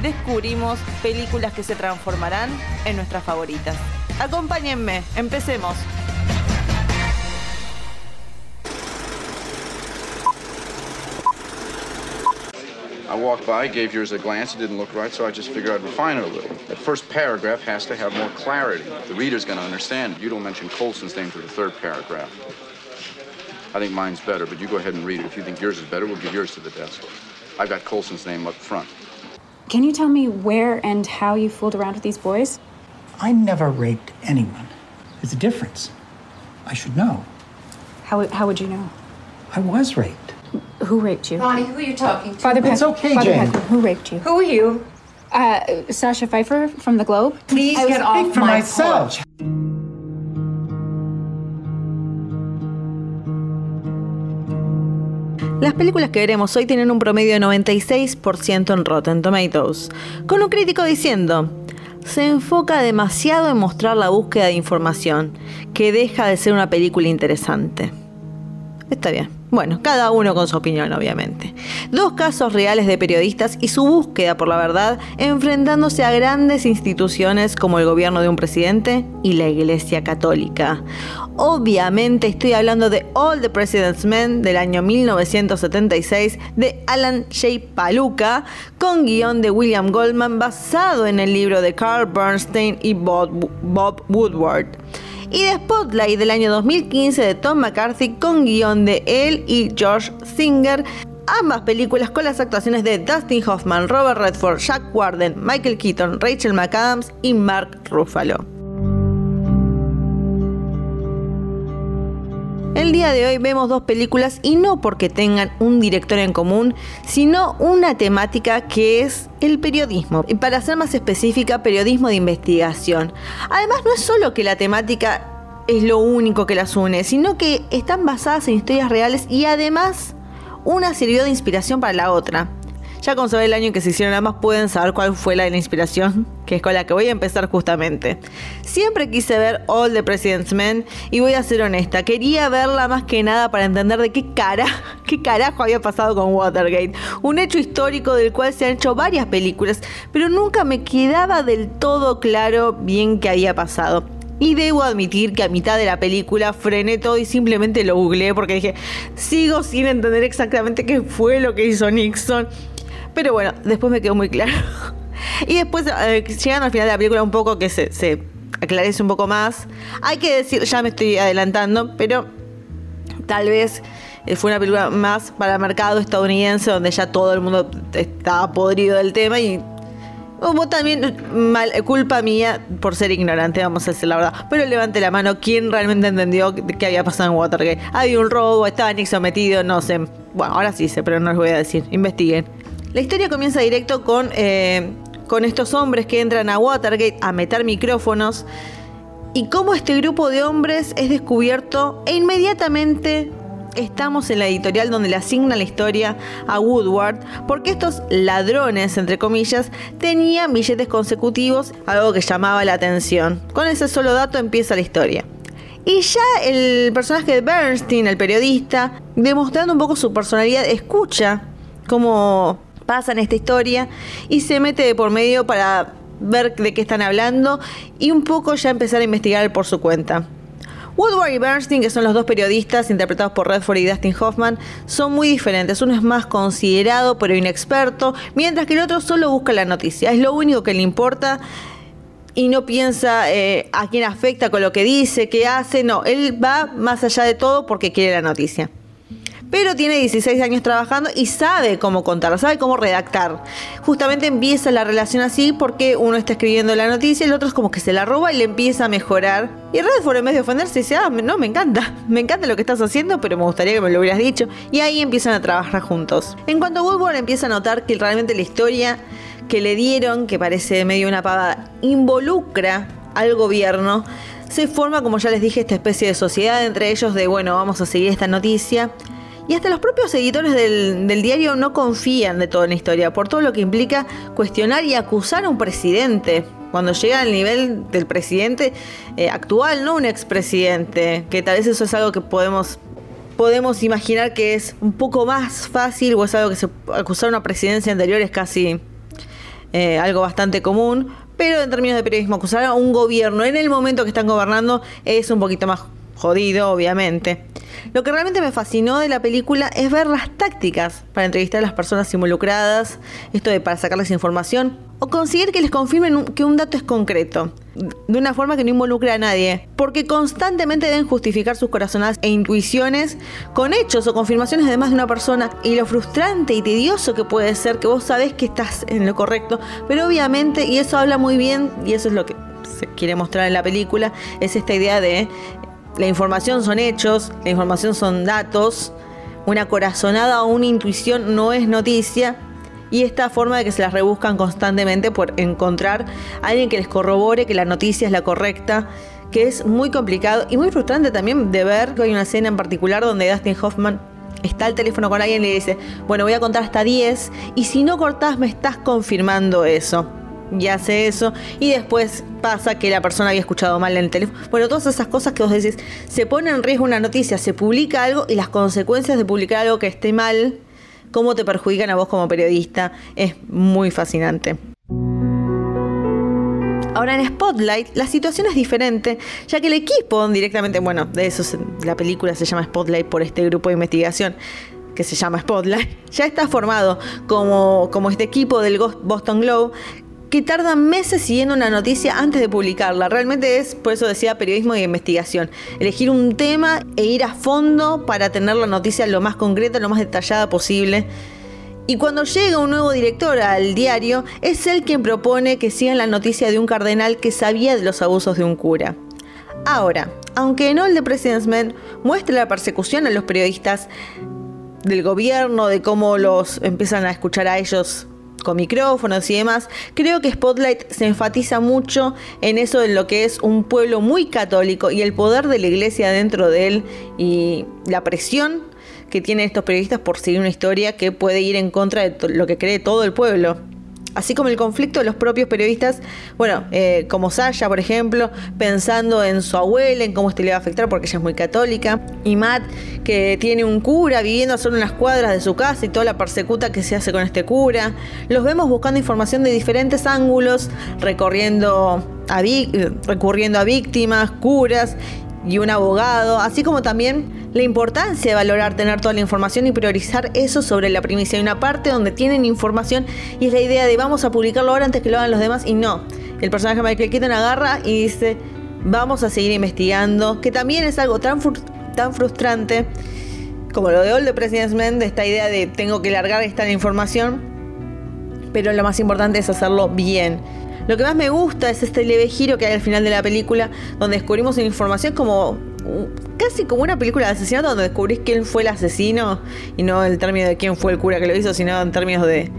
descubrimos películas que se transformarán en nuestras favoritas. Acompáñenme, empecemos. I walked by, gave yours a glance. It didn't look right, so I just figured I'd refine it a little. That first paragraph has to have more clarity. The reader's going to understand. You don't mention Colson's name to the third paragraph. I think mine's better, but you go ahead and read it. If you think yours is better, we'll give yours to the desk. I've got Colson's name up front. Can you tell me where and how you fooled around with these boys? I never raped anyone. There's a difference. I should know. How, how would you know? I was raped. Who raped you? Bonnie, who are you talking to? Father It's okay, Father Jane. Peck, who raped you? Who are you? Uh, Sasha Pfeiffer from The Globe? Please I get off for my myself. porch. Las películas que veremos hoy tienen un promedio de 96% en Rotten Tomatoes, con un crítico diciendo, se enfoca demasiado en mostrar la búsqueda de información, que deja de ser una película interesante. Está bien. Bueno, cada uno con su opinión, obviamente. Dos casos reales de periodistas y su búsqueda por la verdad enfrentándose a grandes instituciones como el gobierno de un presidente y la Iglesia Católica. Obviamente estoy hablando de All the President's Men del año 1976 de Alan J. Paluca, con guion de William Goldman basado en el libro de Carl Bernstein y Bob, Bob Woodward y de Spotlight del año 2015 de Tom McCarthy con guion de él y George Singer. Ambas películas con las actuaciones de Dustin Hoffman, Robert Redford, Jack Warden, Michael Keaton, Rachel McAdams y Mark Ruffalo. El día de hoy vemos dos películas y no porque tengan un director en común, sino una temática que es el periodismo. Y para ser más específica, periodismo de investigación. Además, no es solo que la temática es lo único que las une, sino que están basadas en historias reales y además una sirvió de inspiración para la otra. Ya con saber el año en que se hicieron ambas pueden saber cuál fue la de la inspiración, que es con la que voy a empezar justamente. Siempre quise ver All the President's Men y voy a ser honesta, quería verla más que nada para entender de qué cara, qué carajo había pasado con Watergate, un hecho histórico del cual se han hecho varias películas, pero nunca me quedaba del todo claro bien qué había pasado. Y debo admitir que a mitad de la película frené todo y simplemente lo googleé porque dije, sigo sin entender exactamente qué fue lo que hizo Nixon. Pero bueno, después me quedó muy claro. Y después, eh, llegando al final de la película, un poco que se, se aclarece un poco más. Hay que decir, ya me estoy adelantando, pero tal vez eh, fue una película más para el mercado estadounidense, donde ya todo el mundo estaba podrido del tema y Hubo también mal, culpa mía por ser ignorante, vamos a decir la verdad. Pero levante la mano, ¿quién realmente entendió qué había pasado en Watergate? Había un robo, estaba Nixon metido, no sé. Bueno, ahora sí sé, pero no les voy a decir. Investiguen. La historia comienza directo con, eh, con estos hombres que entran a Watergate a meter micrófonos. Y cómo este grupo de hombres es descubierto e inmediatamente estamos en la editorial donde le asigna la historia a Woodward, porque estos ladrones, entre comillas, tenían billetes consecutivos, algo que llamaba la atención. Con ese solo dato empieza la historia. Y ya el personaje de Bernstein, el periodista, demostrando un poco su personalidad, escucha cómo pasa en esta historia y se mete de por medio para ver de qué están hablando y un poco ya empezar a investigar por su cuenta. Woodward y Bernstein, que son los dos periodistas interpretados por Redford y Dustin Hoffman, son muy diferentes. Uno es más considerado pero inexperto, mientras que el otro solo busca la noticia. Es lo único que le importa y no piensa eh, a quién afecta con lo que dice, qué hace. No, él va más allá de todo porque quiere la noticia. Pero tiene 16 años trabajando y sabe cómo contarlo, sabe cómo redactar. Justamente empieza la relación así porque uno está escribiendo la noticia y el otro es como que se la roba y le empieza a mejorar. Y Redford en vez de ofenderse dice, ah, no, me encanta, me encanta lo que estás haciendo, pero me gustaría que me lo hubieras dicho. Y ahí empiezan a trabajar juntos. En cuanto a empieza a notar que realmente la historia que le dieron, que parece medio una pavada, involucra al gobierno, se forma, como ya les dije, esta especie de sociedad entre ellos de, bueno, vamos a seguir esta noticia. Y hasta los propios editores del, diario no confían de toda la historia, por todo lo que implica cuestionar y acusar a un presidente. Cuando llega al nivel del presidente eh, actual, no un expresidente, que tal vez eso es algo que podemos podemos imaginar que es un poco más fácil o es algo que se acusar a una presidencia anterior es casi eh, algo bastante común, pero en términos de periodismo, acusar a un gobierno en el momento que están gobernando es un poquito más jodido, obviamente. Lo que realmente me fascinó de la película es ver las tácticas para entrevistar a las personas involucradas, esto de para sacarles información, o conseguir que les confirmen que un dato es concreto, de una forma que no involucre a nadie, porque constantemente deben justificar sus corazonadas e intuiciones con hechos o confirmaciones de más de una persona, y lo frustrante y tedioso que puede ser que vos sabés que estás en lo correcto, pero obviamente, y eso habla muy bien, y eso es lo que se quiere mostrar en la película, es esta idea de la información son hechos, la información son datos, una corazonada o una intuición no es noticia, y esta forma de que se las rebuscan constantemente por encontrar a alguien que les corrobore que la noticia es la correcta, que es muy complicado y muy frustrante también de ver que hay una escena en particular donde Dustin Hoffman está al teléfono con alguien y le dice, bueno, voy a contar hasta 10 y si no cortás me estás confirmando eso. Y hace eso y después pasa que la persona había escuchado mal en el teléfono. Bueno, todas esas cosas que vos decís, se pone en riesgo una noticia, se publica algo y las consecuencias de publicar algo que esté mal cómo te perjudican a vos como periodista, es muy fascinante. Ahora en Spotlight la situación es diferente, ya que el equipo directamente, bueno, de eso la película se llama Spotlight por este grupo de investigación que se llama Spotlight, ya está formado como, como este equipo del Boston Globe que tardan meses siguiendo una noticia antes de publicarla. Realmente es, por eso decía, periodismo de investigación. Elegir un tema e ir a fondo para tener la noticia lo más concreta, lo más detallada posible. Y cuando llega un nuevo director al diario, es él quien propone que sigan la noticia de un cardenal que sabía de los abusos de un cura. Ahora, aunque no el de President's Men muestre la persecución a los periodistas del gobierno, de cómo los empiezan a escuchar a ellos con micrófonos y demás, creo que Spotlight se enfatiza mucho en eso de lo que es un pueblo muy católico y el poder de la iglesia dentro de él y la presión que tienen estos periodistas por seguir una historia que puede ir en contra de lo que cree todo el pueblo así como el conflicto de los propios periodistas, bueno, eh, como Sasha, por ejemplo, pensando en su abuela, en cómo esto le va a afectar porque ella es muy católica, y Matt, que tiene un cura viviendo solo en las cuadras de su casa y toda la persecuta que se hace con este cura. Los vemos buscando información de diferentes ángulos, recorriendo a, recurriendo a víctimas, curas y un abogado, así como también la importancia de valorar tener toda la información y priorizar eso sobre la primicia. Hay una parte donde tienen información y es la idea de vamos a publicarlo ahora antes que lo hagan los demás y no. El personaje de Michael Keaton agarra y dice vamos a seguir investigando, que también es algo tan, tan frustrante como lo de All the President's Men, de esta idea de tengo que largar esta información, pero lo más importante es hacerlo bien. Lo que más me gusta es este leve giro que hay al final de la película, donde descubrimos información como casi como una película de asesinato, donde descubrís quién fue el asesino, y no en términos de quién fue el cura que lo hizo, sino en términos de,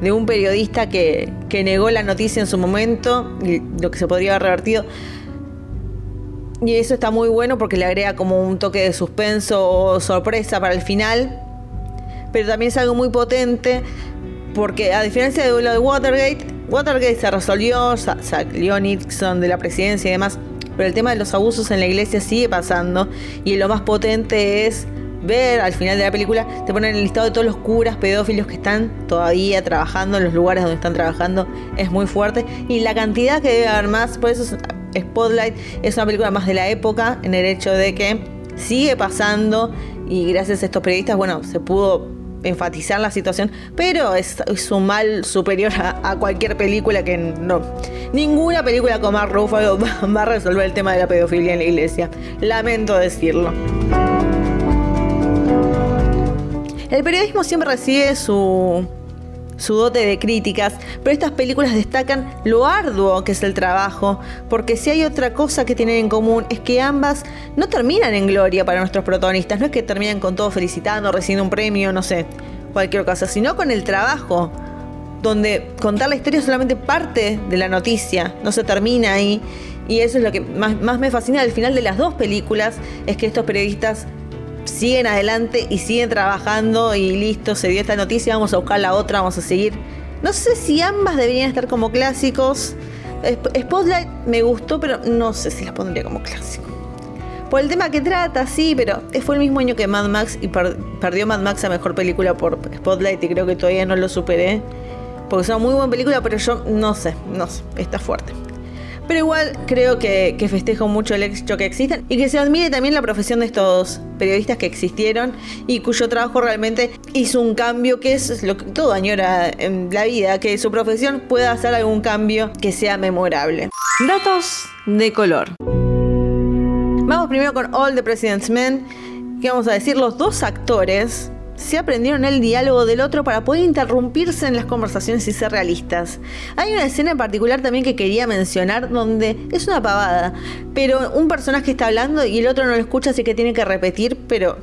de un periodista que, que negó la noticia en su momento y lo que se podría haber revertido. Y eso está muy bueno porque le agrega como un toque de suspenso o sorpresa para el final. Pero también es algo muy potente porque a diferencia de lo de Watergate, Watergate se resolvió, salió Nixon de la presidencia y demás, pero el tema de los abusos en la iglesia sigue pasando y lo más potente es ver al final de la película, te ponen el listado de todos los curas pedófilos que están todavía trabajando en los lugares donde están trabajando, es muy fuerte y la cantidad que debe haber más, por eso Spotlight es una película más de la época en el hecho de que sigue pasando y gracias a estos periodistas, bueno, se pudo enfatizar la situación, pero es, un mal superior a, cualquier película que no. Ninguna película con Mark Ruffalo va, a resolver el tema de la pedofilia en la iglesia. Lamento decirlo. El periodismo siempre recibe su, su dote de críticas, pero estas películas destacan lo arduo que es el trabajo, porque si hay otra cosa que tienen en común es que ambas no terminan en gloria para nuestros protagonistas, no es que terminan con todo felicitando, recibiendo un premio, no sé, cualquier cosa, sino con el trabajo, donde contar la historia es solamente parte de la noticia, no se termina ahí. Y eso es lo que más, más me fascina al final de las dos películas, es que estos periodistas siguen adelante y siguen trabajando y listo, se dio esta noticia, vamos a buscar la otra, vamos a seguir. No sé si ambas deberían estar como clásicos. Spotlight me gustó, pero no sé si las pondría como clásico. Por el tema que trata, sí, pero fue el mismo año que Mad Max y perdió Mad Max a mejor película por Spotlight y creo que todavía no lo superé. Porque es una muy buena película, pero yo no sé, no sé, está fuerte. Pero igual creo que, festejo mucho el hecho que existen y que se admire también la profesión de estos periodistas que existieron y cuyo trabajo realmente hizo un cambio que es lo que todo añora en la vida, que su profesión pueda hacer algún cambio que sea memorable. Datos de color. Vamos primero con All the President's Men, que vamos a decir los dos actores se aprendieron el diálogo del otro para poder interrumpirse en las conversaciones y ser realistas. Hay una escena en particular también que quería mencionar donde es una pavada, pero un personaje está hablando y el otro no lo escucha, así que tiene que repetir, pero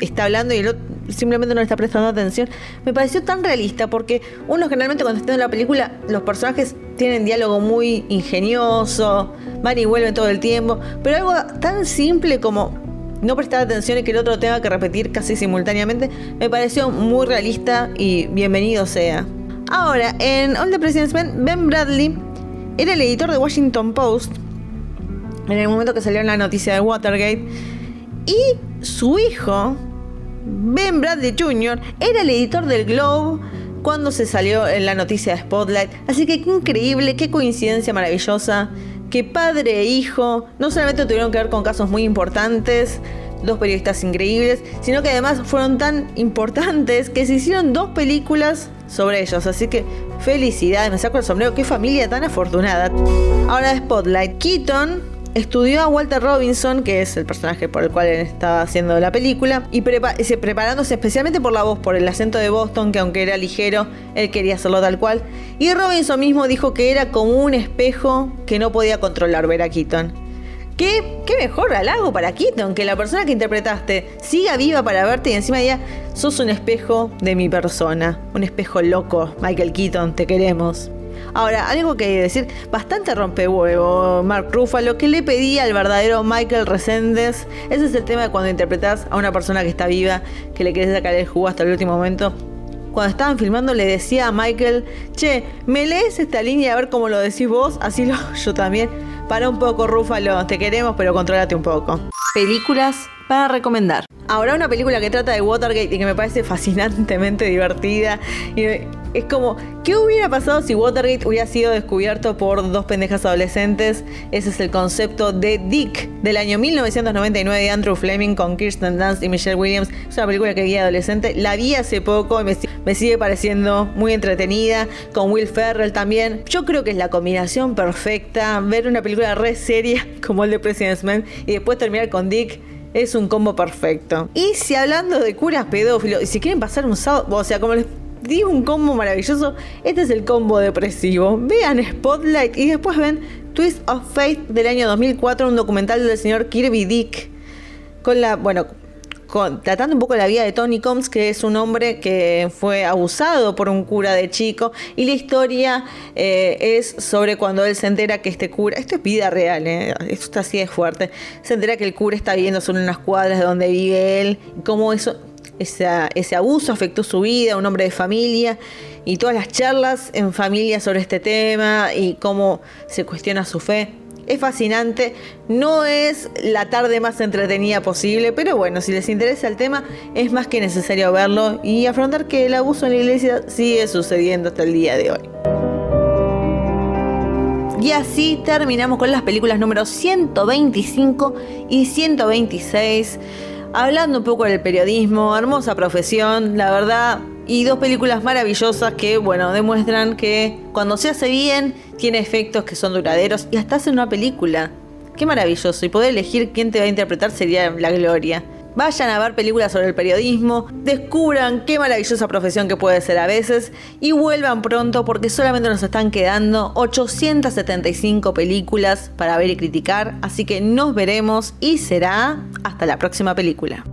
está hablando y el otro simplemente no le está prestando atención. Me pareció tan realista porque uno generalmente cuando está en la película los personajes tienen diálogo muy ingenioso, van y vuelven todo el tiempo, pero algo tan simple como no prestar atención y que el otro tenga que repetir casi simultáneamente, me pareció muy realista y bienvenido sea. Ahora, en All the President's Men, Ben Bradley era el editor de Washington Post en el momento que salió la noticia de Watergate y su hijo, Ben Bradley Jr., era el editor del Globe cuando se salió en la noticia de Spotlight. Así que qué increíble, qué coincidencia maravillosa que padre e hijo no solamente tuvieron que ver con casos muy importantes, dos periodistas increíbles, sino que además fueron tan importantes que se hicieron dos películas sobre ellos. Así que felicidades, me saco el sombrero, qué familia tan afortunada. Ahora Spotlight. Keaton estudió a Walter Robinson, que es el personaje por el cual él estaba haciendo la película, y preparándose especialmente por la voz, por el acento de Boston, que aunque era ligero, él quería hacerlo tal cual. Y Robinson mismo dijo que era como un espejo que no podía controlar ver a Keaton. ¿Qué, qué mejor halago para Keaton, que la persona que interpretaste siga viva para verte y encima ya sos un espejo de mi persona, un espejo loco, Michael Keaton, te queremos. Ahora, algo que decir, bastante rompehuevo Mark Ruffalo, que le pedía al verdadero Michael Resendes. Ese es el tema de cuando interpretas a una persona que está viva, que le quieres sacar el jugo hasta el último momento. Cuando estaban filmando le decía a Michael, che, ¿me lees esta línea a ver cómo lo decís vos? Así lo yo también. Para un poco, Rúfalo, te queremos, pero contrólate un poco. Películas para recomendar. Ahora una película que trata de Watergate y que me parece fascinantemente divertida. Y es como, ¿qué hubiera pasado si Watergate hubiera sido descubierto por dos pendejas adolescentes? Ese es el concepto de Dick, del año 1999 de Andrew Fleming con Kirsten Dunst y Michelle Williams. Es una película que vi adolescente. La vi hace poco y me, sigue pareciendo muy entretenida. Con Will Ferrell también. Yo creo que es la combinación perfecta. Ver una película re seria como el de President's Man y después terminar con Dick. Es un combo perfecto. Y si hablando de curas pedófilos, y si quieren pasar un sábado, o sea, como les digo un combo maravilloso. Este es el combo depresivo. Vean Spotlight y después ven Twist of Fate del año 2004, un documental del señor Kirby Dick. Con la, bueno, tratando un poco la vida de Tony Combs, que es un hombre que fue abusado por un cura de chico. Y la historia eh, es sobre cuando él se entera que este cura, esto es vida real, eh, esto está así de fuerte, se entera que el cura está viviendo solo en unas cuadras de donde vive él, cómo eso ese abuso afectó su vida, un hombre de familia, y todas las charlas en familia sobre este tema y cómo se cuestiona su fe. Es fascinante, no es la tarde más entretenida posible, pero bueno, si les interesa el tema, es más que necesario verlo y afrontar que el abuso en la iglesia sigue sucediendo hasta el día de hoy. Y así terminamos con las películas números 125 y 126 hablando un poco del periodismo, hermosa profesión, la verdad, y dos películas maravillosas que, bueno, demuestran que cuando se hace bien, tiene efectos que son duraderos y hasta hace una película. Qué maravilloso, y poder elegir quién te va a interpretar sería la gloria. Vayan a ver películas sobre el periodismo, descubran qué maravillosa profesión que puede ser a veces y vuelvan pronto porque solamente nos están quedando 875 películas para ver y criticar, así que nos veremos y será hasta la próxima película.